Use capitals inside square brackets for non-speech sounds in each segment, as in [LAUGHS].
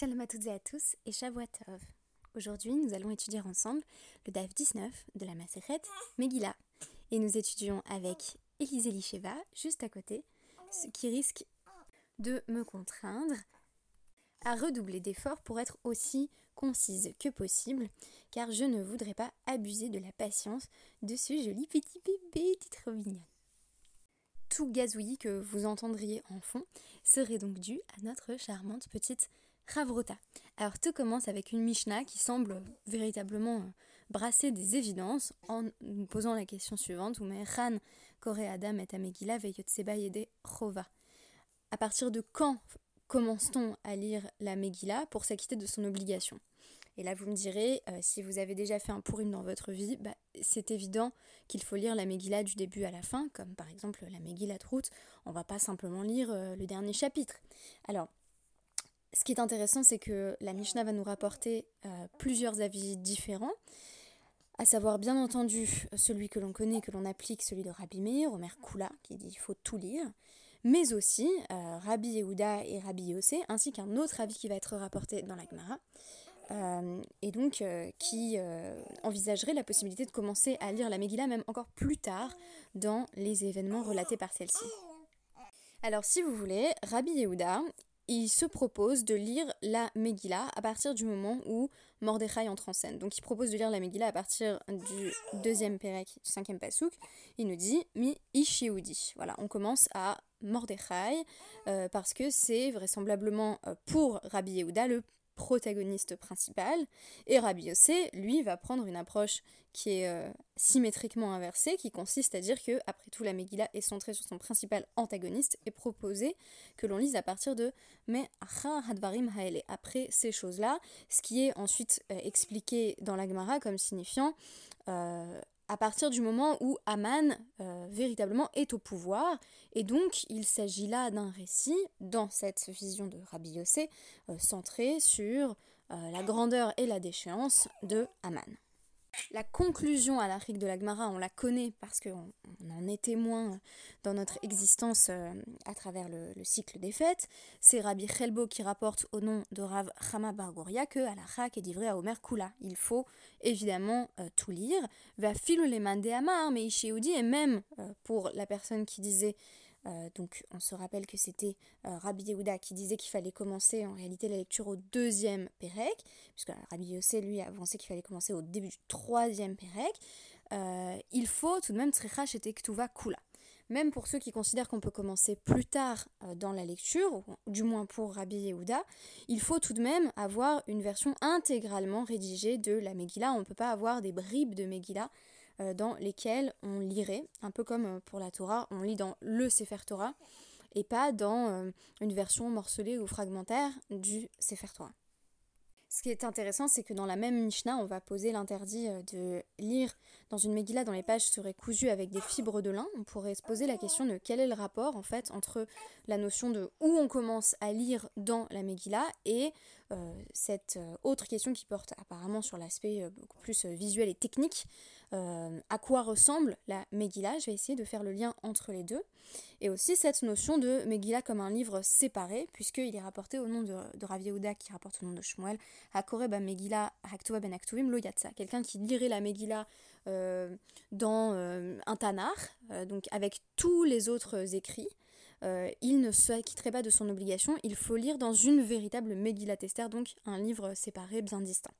Shalom à toutes et à tous et Shavuatov. Aujourd'hui, nous allons étudier ensemble le DAF 19 de la Maseret Megillah. Et nous étudions avec Élisée Licheva, juste à côté, ce qui risque de me contraindre à redoubler d'efforts pour être aussi concise que possible, car je ne voudrais pas abuser de la patience de ce joli petit bébé, trop mignon. Tout gazouillis que vous entendriez en fond serait donc dû à notre charmante petite Alors tout commence avec une Mishnah qui semble véritablement euh, brasser des évidences en nous posant la question suivante Khan Kore Adam et Amegila Veyotseba Yede Chova. À partir de quand commence-t-on à lire la Megillah pour s'acquitter de son obligation? Et là, vous me direz, euh, si vous avez déjà fait un pourim dans votre vie, bah, c'est évident qu'il faut lire la Megillah du début à la fin, comme par exemple la Megillah Trout. On va pas simplement lire euh, le dernier chapitre. Alors, ce qui est intéressant, c'est que la Mishnah va nous rapporter euh, plusieurs avis différents, à savoir bien entendu celui que l'on connaît, que l'on applique, celui de Rabbi Meir, Omer Kula, qui dit qu'il faut tout lire, mais aussi euh, Rabbi Yehuda et Rabbi Yossé, ainsi qu'un autre avis qui va être rapporté dans la Gemara, euh, et donc qui envisagerait la possibilité de commencer à lire la Megillah même encore plus tard dans les événements relatés par celle-ci. Alors si vous voulez, Rabbi Yehuda, il se propose de lire la Megillah à partir du moment où Mordechai entre en scène. Donc il propose de lire la Megillah à partir du deuxième Pérec, du cinquième Pasouk. Il nous dit Mi Ishieudi. Voilà, on commence à Mordechai euh, parce que c'est vraisemblablement euh, pour Rabbi Yehuda le protagoniste principal. Et Rabbi Yossé, lui, va prendre une approche qui est euh, symétriquement inversée, qui consiste à dire que, après tout, la Megillah est centrée sur son principal antagoniste et proposer que l'on lise à partir de Mais Hadvarim Haele, après ces choses-là, ce qui est ensuite euh, expliqué dans la Gemara comme signifiant euh, à partir du moment où Aman euh, véritablement est au pouvoir. Et donc il s'agit là d'un récit, dans cette vision de Rabbi Yossé, euh, centré sur euh, la grandeur et la déchéance de Aman. La conclusion à la de la Gemara, on la connaît parce qu'on en est témoin dans notre existence euh, à travers le, cycle des fêtes. C'est Rabbi Chelbo qui rapporte au nom de Rav Chama Bargoria que Alachak est livré à Omer Kula. Il faut évidemment euh, tout lire. Va filo les amar, mais et même euh, pour la personne qui disait donc on se rappelle que c'était euh, Rabbi Yehuda qui disait qu'il fallait commencer en réalité la lecture au deuxième Pérec, puisque Rabbi Yossé lui a avancé qu'il fallait commencer au début du troisième Pérec. Euh, il faut tout de même Tzrechash et Tektuva Kula. Même pour ceux qui considèrent qu'on peut commencer plus tard dans la lecture, ou du moins pour Rabbi Yehuda, il faut tout de même avoir une version intégralement rédigée de la Megillah. On ne peut pas avoir des bribes de Megillah euh, dans lesquels on lirait, un peu comme euh, pour la Torah, on lit dans le Sefer Torah et pas dans euh, une version morcelée ou fragmentaire du Sefer Torah. Ce qui est intéressant, c'est que dans la même Mishnah, on va poser l'interdit de lire dans une Megillah dont les pages seraient cousues avec des fibres de lin. On pourrait se poser la question de quel est le rapport en fait entre la notion de où on commence à lire dans la Megillah et cette autre question qui porte apparemment sur l'aspect beaucoup plus visuel et technique euh, à quoi ressemble la Megillah? Je vais essayer de faire le lien entre les deux. Et aussi cette notion de Megillah comme un livre séparé, puisqu'il est rapporté au nom de, de Rav qui rapporte au nom de Shmuel, Hakoreba Megillah Haktuva Ben Aktuvim Lo quelqu'un qui lirait la Megillah euh, dans euh, un Tanar, donc avec tous les autres écrits. Il ne s'acquitterait pas de son obligation, il faut lire dans une véritable Megillah Tester, donc un livre séparé bien distinct.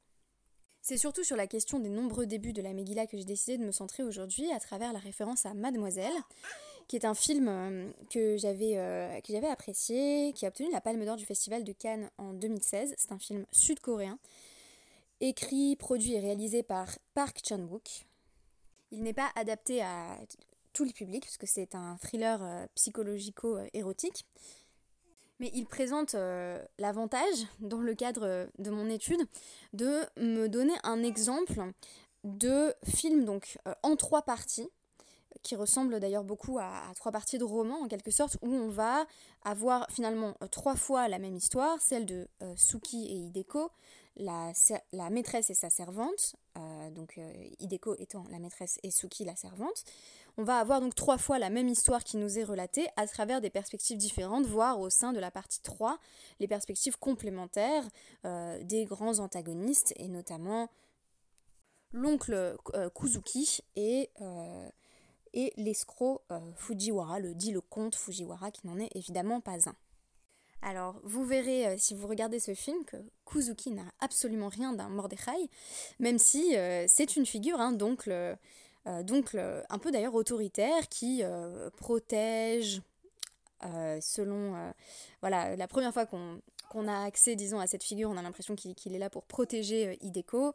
C'est surtout sur la question des nombreux débuts de la Megillah que j'ai décidé de me centrer aujourd'hui à travers la référence à Mademoiselle, qui est un film euh, que euh, j'avais apprécié, qui a obtenu la Palme d'Or du Festival de Cannes en 2016. C'est un film sud-coréen, écrit, produit et réalisé par Park Chan-wook. Il n'est pas adapté à tous les publics, puisque c'est un thriller euh, psychologico-érotique mais il présente euh, l'avantage, dans le cadre de mon étude, de me donner un exemple de film donc euh, en trois parties, qui ressemble d'ailleurs beaucoup à, trois parties de roman en quelque sorte, où on va avoir finalement euh, trois fois la même histoire, celle de Suki et Hideko, la, maîtresse et sa servante, donc Hideko étant la maîtresse et Suki la servante. On va avoir donc trois fois la même histoire qui nous est relatée à travers des perspectives différentes, voire au sein de la partie 3, les perspectives complémentaires des grands antagonistes, et notamment l'oncle Kuzuki et et l'escroc euh, Fujiwara, le dit le comte Fujiwara, qui n'en est évidemment pas un. Alors, vous verrez, euh, si vous regardez ce film, que Kuzuki n'a absolument rien d'un Mordechai, même si euh, c'est une figure, hein, donc, donc un peu d'ailleurs autoritaire, qui protège, selon... voilà, la première fois qu'on a accès, disons, à cette figure, on a l'impression qu'il est là pour protéger Hideko,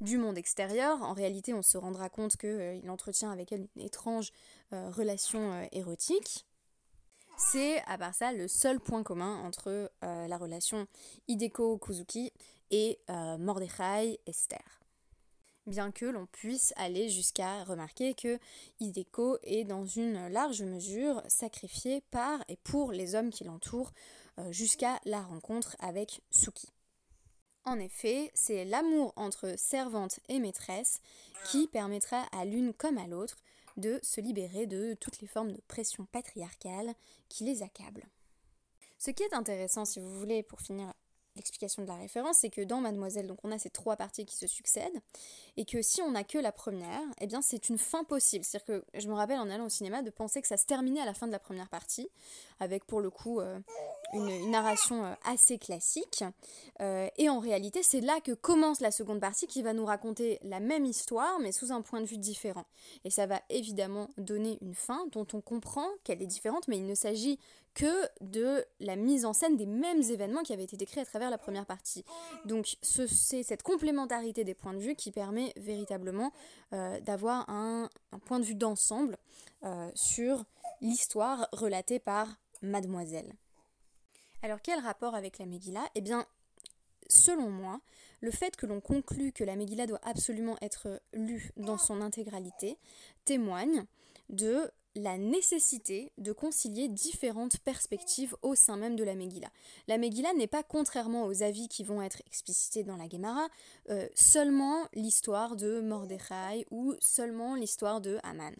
du monde extérieur. En réalité, on se rendra compte qu'il euh, entretient avec elle une étrange euh, relation euh, érotique. C'est, à part ça, le seul point commun entre la relation Hideko-Kuzuki et Mordechai Esther. Bien que l'on puisse aller jusqu'à remarquer que Hideko est dans une large mesure sacrifié par et pour les hommes qui l'entourent jusqu'à la rencontre avec Suki. En effet, c'est l'amour entre servante et maîtresse qui permettra à l'une comme à l'autre de se libérer de toutes les formes de pression patriarcale qui les accablent. Ce qui est intéressant, si vous voulez, pour finir l'explication de la référence, c'est que dans Mademoiselle, donc on a ces trois parties qui se succèdent, et que si on n'a que la première, eh bien c'est une fin possible. C'est-à-dire que je me rappelle en allant au cinéma de penser que ça se terminait à la fin de la première partie, avec pour le coup euh, une, narration euh, assez classique. Euh, et en réalité, c'est là que commence la seconde partie qui va nous raconter la même histoire, mais sous un point de vue différent. Et ça va évidemment donner une fin dont on comprend qu'elle est différente, mais il ne s'agit que de la mise en scène des mêmes événements qui avaient été décrits à travers la première partie. Donc c'est cette complémentarité des points de vue qui permet véritablement euh, d'avoir un, point de vue d'ensemble sur l'histoire relatée par Mademoiselle. Alors quel rapport avec la Megillah? Eh bien, selon moi, le fait que l'on conclut que la Megillah doit absolument être lue dans son intégralité témoigne de la nécessité de concilier différentes perspectives au sein même de la Megillah. La Megillah n'est pas, contrairement aux avis qui vont être explicités dans la Gemara, euh, seulement l'histoire de Mordechai ou seulement l'histoire de Haman.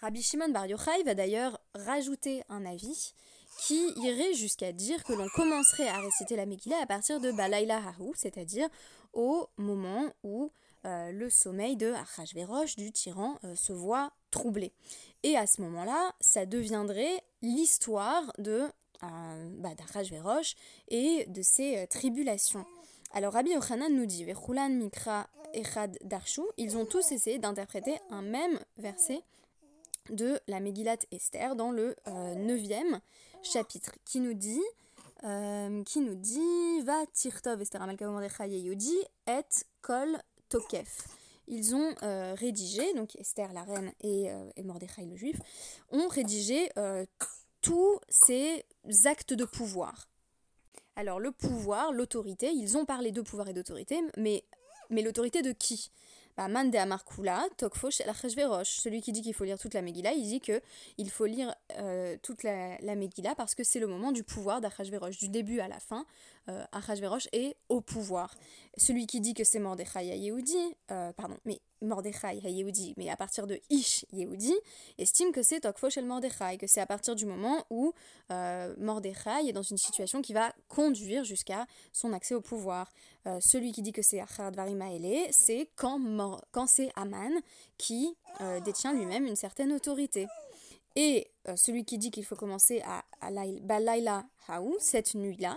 Rabbi Shimon Bar Yochai va d'ailleurs rajouter un avis qui irait jusqu'à dire que l'on commencerait à réciter la Megillah à partir de Balaïla Haru, c'est-à-dire au moment où euh, le sommeil de Achashverosh, du tyran, euh, se voit troublé. Et à ce moment-là, ça deviendrait l'histoire de euh, bah, et de ses tribulations. Alors Rabbi Yochanan nous dit, Mikra, Echad, Darshu, ils ont tous essayé d'interpréter un même verset de la Megillat Esther dans le 9e chapitre qui nous dit euh, qui nous dit va tirtov Yodi et kol tokef. Ils ont euh, rédigé, donc Esther la reine et, euh, Mordechai le juif, ont rédigé tous ces actes de pouvoir. Alors le pouvoir, l'autorité, ils ont parlé de pouvoir et d'autorité, mais, mais l'autorité de qui? Bah, Amarkula, Celui qui dit qu'il faut lire toute la Megillah, il dit que il faut lire euh, toute la, la, Megillah parce que c'est le moment du pouvoir d'Achashverosh, du début à la fin. Euh, Achashverosh est au pouvoir. Celui qui dit que c'est Mordechai Yehudi, euh, pardon, mais Mordechai Yehudi, mais à partir de Ish Yehudi, estime que c'est Tokfosh El Mordechai, que c'est à partir du moment où euh, Mordechai est dans une situation qui va conduire jusqu'à son accès au pouvoir. Euh, celui qui dit que c'est Achard Varimaele, c'est quand, quand c'est Aman qui euh, détient lui-même une certaine autorité. Et celui qui dit qu'il faut commencer à, à Balaila Haou, cette nuit-là,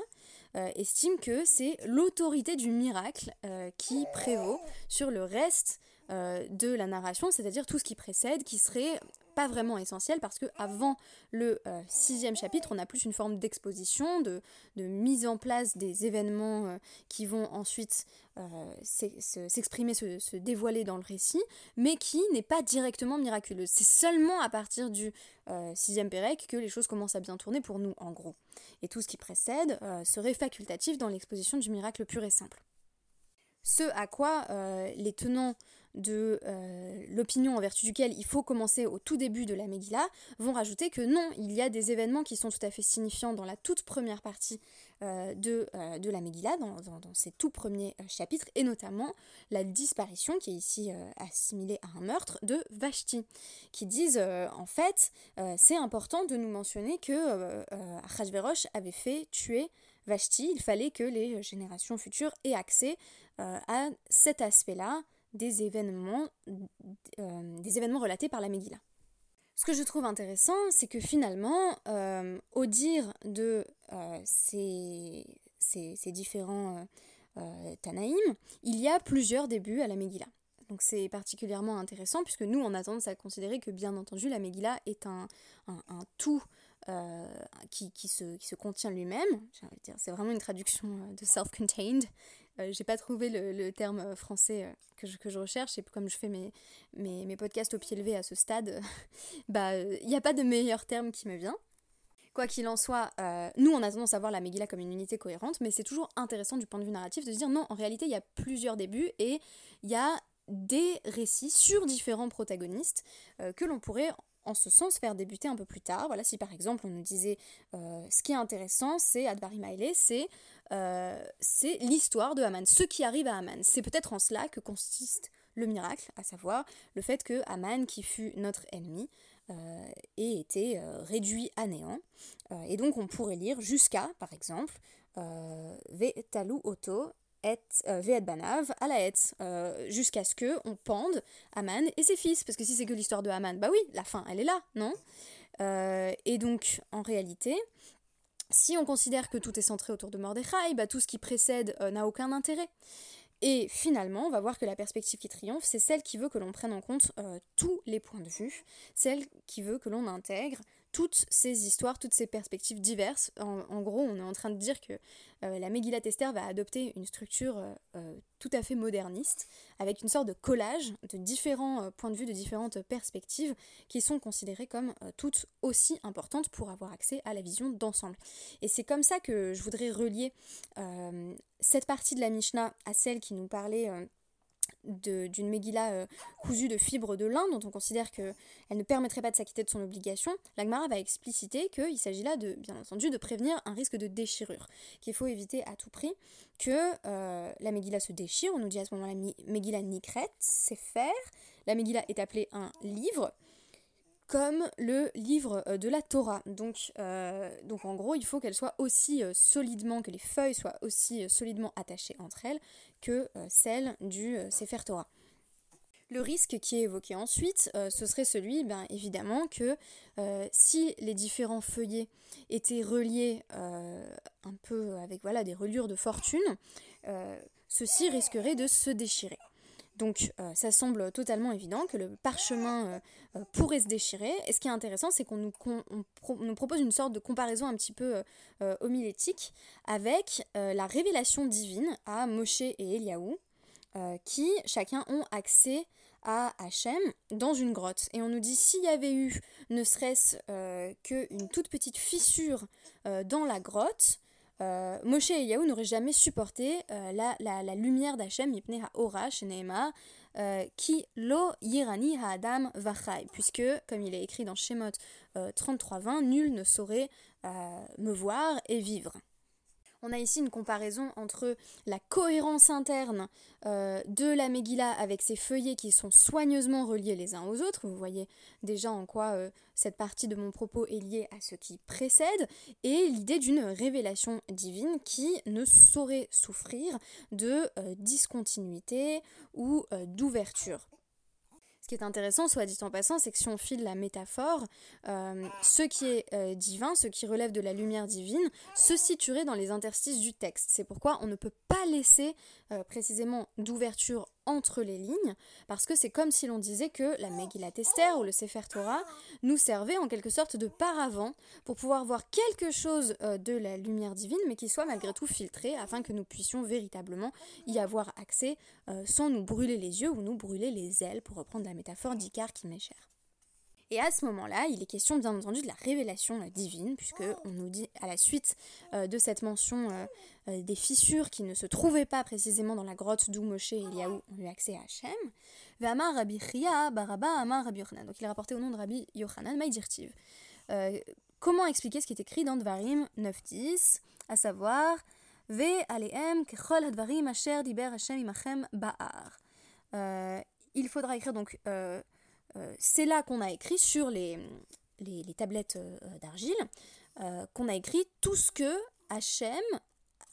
estime que c'est l'autorité du miracle qui prévaut sur le reste euh, de la narration, c'est-à-dire tout ce qui précède, qui serait pas vraiment essentiel parce que avant le euh, sixième chapitre, on a plus une forme d'exposition, de, mise en place des événements euh, qui vont ensuite s'exprimer, se, dévoiler dans le récit, mais qui n'est pas directement miraculeuse. C'est seulement à partir du sixième Pérec que les choses commencent à bien tourner pour nous, en gros. Et tout ce qui précède serait facultatif dans l'exposition du miracle pur et simple. Ce à quoi les tenants de euh, l'opinion en vertu duquel il faut commencer au tout début de la Megillah vont rajouter que non, il y a des événements qui sont tout à fait signifiants dans la toute première partie euh, de, euh, de, la Megillah, dans, dans, ces tout premiers chapitres, et notamment la disparition, qui est ici assimilée à un meurtre, de Vashti, qui disent en fait c'est important de nous mentionner que Achashverosh avait fait tuer Vashti, il fallait que les générations futures aient accès à cet aspect-là des événements, euh, des événements relatés par la Megillah. Ce que je trouve intéressant, c'est que finalement, euh, au dire de euh, ces, ces, différents Tanaïm, il y a plusieurs débuts à la Megillah. Donc c'est particulièrement intéressant puisque nous on a tendance à considérer que bien entendu la Megillah est un, un, tout qui, qui, se, qui, se, contient lui-même. C'est vraiment une traduction de self-contained. Euh, j'ai pas trouvé le, terme euh, français euh, que, je, que, je, recherche et comme je fais mes, mes, mes podcasts au pied levé à ce stade, [LAUGHS] bah il n'y a pas de meilleur terme qui me vient. Quoi qu'il en soit, nous on a tendance à voir la Megillah comme une unité cohérente, mais c'est toujours intéressant du point de vue narratif de se dire non, en réalité il y a plusieurs débuts et il y a des récits sur différents protagonistes que l'on pourrait en ce sens faire débuter un peu plus tard. Voilà, si par exemple on nous disait ce qui est intéressant, c'est Adbari Maile, c'est euh, c'est l'histoire de Haman, ce qui arrive à Haman. C'est peut-être en cela que consiste le miracle, à savoir le fait que Haman, qui fut notre ennemi, euh, ait été euh, réduit à néant. et donc on pourrait lire jusqu'à, par exemple, Vetalu et Ve'et Banav à la jusqu'à ce que on pende Haman et ses fils. Parce que si c'est que l'histoire de Haman, bah oui, la fin, elle est là, non? Et donc, en réalité, si on considère que tout est centré autour de Mordechai, bah, tout ce qui précède euh, n'a aucun intérêt. Et finalement, on va voir que la perspective qui triomphe, c'est celle qui veut que l'on prenne en compte euh, tous les points de vue, celle qui veut que l'on intègre toutes ces histoires, toutes ces perspectives diverses. En, gros, on est en train de dire que euh, la Megillat Esther va adopter une structure euh, euh, tout à fait moderniste, avec une sorte de collage de différents points de vue, de différentes perspectives, qui sont considérées comme toutes aussi importantes pour avoir accès à la vision d'ensemble. Et c'est comme ça que je voudrais relier cette partie de la Mishnah à celle qui nous parlait d'une Megillah euh, cousue de fibres de lin, dont on considère qu'elle ne permettrait pas de s'acquitter de son obligation, l'Agmara va expliciter qu'il s'agit là, de, bien entendu, de prévenir un risque de déchirure, qu'il faut éviter à tout prix que euh, la Megillah se déchire. On nous dit à ce moment-là Megillah Nikret, c'est faire. La Megillah est appelée un livre comme le livre euh, de la Torah. Donc, euh, donc en gros, il faut qu'elle soit aussi euh, solidement, que les feuilles soient aussi solidement attachées entre elles que celles du Sefer Torah. Le risque qui est évoqué ensuite, ce serait celui, ben, évidemment, que si les différents feuillets étaient reliés un peu avec voilà, des reliures de fortune, ceux-ci risqueraient de se déchirer. Donc euh, ça semble totalement évident que le parchemin euh, euh, pourrait se déchirer. Et ce qui est intéressant, c'est qu'on nous, propose une sorte de comparaison un petit peu homilétique avec la révélation divine à Moshe et Eliaou, qui chacun ont accès à Hachem dans une grotte. Et on nous dit s'il y avait eu ne serait-ce qu'une toute petite fissure dans la grotte, euh, Moshe et Yahou n'auraient jamais supporté euh, la, lumière d'Hachem, Ora, euh, qui lo yirani ha'adam vachai, puisque, comme il est écrit dans Shemot 33.20, nul ne saurait me voir et vivre. On a ici une comparaison entre la cohérence interne euh, de la Megillah avec ses feuillets qui sont soigneusement reliés les uns aux autres. Vous voyez déjà en quoi euh, cette partie de mon propos est liée à ce qui précède, et l'idée d'une révélation divine qui ne saurait souffrir de euh, discontinuité ou d'ouverture. Ce qui est intéressant, soit dit en passant, c'est que si on file la métaphore, euh, ce qui est euh, divin, ce qui relève de la lumière divine, se situerait dans les interstices du texte. C'est pourquoi on ne peut pas laisser euh, précisément d'ouverture entre les lignes, parce que c'est comme si l'on disait que la Megillat Esther ou le Sefer Torah nous servait en quelque sorte de paravent pour pouvoir voir quelque chose euh, de la lumière divine, mais qui soit malgré tout filtré, afin que nous puissions véritablement y avoir accès euh, sans nous brûler les yeux ou nous brûler les ailes, pour reprendre la métaphore d'Icar qui m'est chère. Et à ce moment-là, il est question bien entendu de la révélation divine, puisque on nous dit à la suite de cette mention des fissures qui ne se trouvaient pas précisément dans la grotte d'où Moshe et Eliaou ont eu accès à Hachem. Rabbi Baraba Amar Rabbi Yochanan. Donc il est rapporté au nom de Rabbi Yochanan Maïdirtiv. comment expliquer ce qui est écrit dans Dvarim 9.10, à savoir Ve aleem kechol hadvarim asher diber Hashem imachem ba'ar. Il faudra écrire donc euh, c'est là qu'on a écrit sur les, tablettes euh, d'argile, euh, qu'on a écrit tout ce que Hachem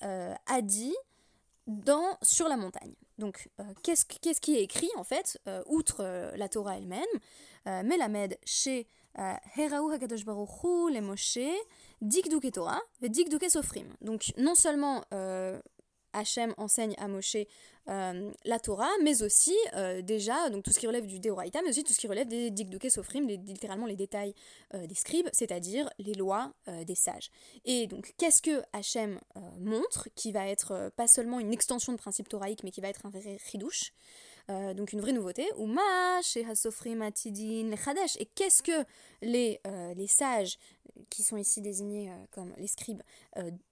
a dit dans, sur la montagne. Donc, qu'est-ce, qu'est-ce qui est écrit en fait, outre la Torah elle-même Melamed chez Heraou Hakadosh Baruch les Moshe, Dikduke Torah, Dikduke Sofrim. Donc, non seulement Hachem enseigne à Moshe euh, la Torah, mais aussi euh, déjà donc tout ce qui relève du Deoraita, mais aussi tout ce qui relève des Dikduke Sofrim, littéralement les détails euh, des scribes, c'est-à-dire les lois des sages. Et donc qu'est-ce que Hachem montre, qui va être pas seulement une extension de principe toraïque, mais qui va être un vrai chidouche donc une vraie nouveauté, ou chez Hasofrim Atidin les Chadesh. Et qu'est-ce que les, les sages, qui sont ici désignés comme les scribes,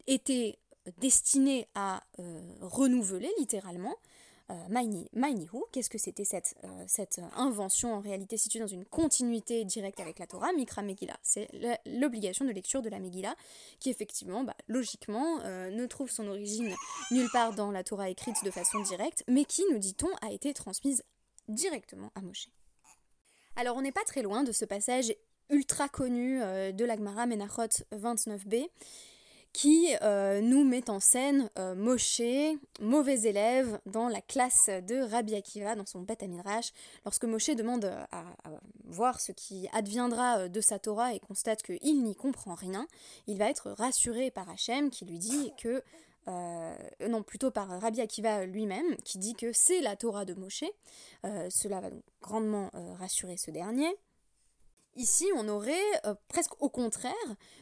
étaient destiné à euh, renouveler littéralement. Euh, qu'est-ce que c'était cette, euh, cette invention en réalité située dans une continuité directe avec la Torah? Mikra Megillah, c'est l'obligation de lecture de la Megillah qui effectivement, bah, logiquement, euh, ne trouve son origine nulle part dans la Torah écrite de façon directe, mais qui, nous dit-on, a été transmise directement à Moshe. Alors on n'est pas très loin de ce passage ultra connu de l'Agmara Menachot 29b qui euh, nous met en scène euh, Moshe, mauvais élève, dans la classe de Rabbi Akiva, dans son Beth Amidrash. Lorsque Moshe demande euh, à, voir ce qui adviendra de sa Torah et constate qu'il n'y comprend rien, il va être rassuré par Hachem qui lui dit que non, plutôt par Rabbi Akiva lui-même, qui dit que c'est la Torah de Moshe. cela va grandement rassurer ce dernier. Ici, on aurait euh, presque au contraire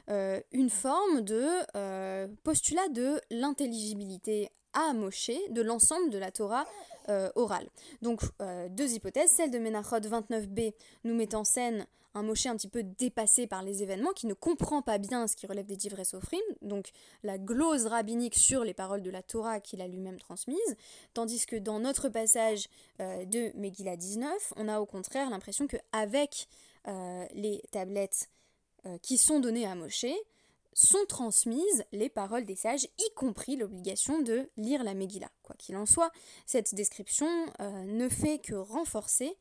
euh, une forme de euh, postulat de l'intelligibilité à Moshe de l'ensemble de la Torah orale. Donc, deux hypothèses. Celle de Menachot 29b nous met en scène un Moshe un petit peu dépassé par les événements, qui ne comprend pas bien ce qui relève des divres Sophrim, donc la glose rabbinique sur les paroles de la Torah qu'il a lui-même transmises, tandis que dans notre passage de Megillah 19, on a au contraire l'impression qu'avec euh, les tablettes euh, qui sont données à Moshe, sont transmises les paroles des sages, y compris l'obligation de lire la Megillah. Quoi qu'il en soit, cette description euh, ne fait que renforcer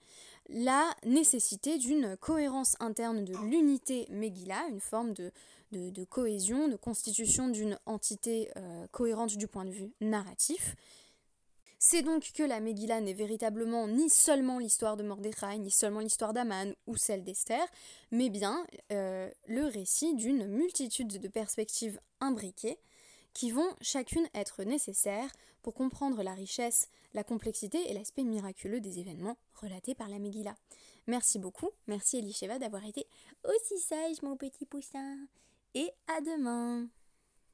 la nécessité d'une cohérence interne de l'unité Megillah, une forme de, de, cohésion, de constitution d'une entité cohérente du point de vue narratif, c'est donc que la Megillah n'est véritablement ni seulement l'histoire de Mordechai, ni seulement l'histoire d'Aman ou celle d'Esther, mais bien euh, le récit d'une multitude de perspectives imbriquées qui vont chacune être nécessaires pour comprendre la richesse, la complexité et l'aspect miraculeux des événements relatés par la Megillah. Merci beaucoup, merci Elisheva d'avoir été aussi sage mon petit poussin, et à demain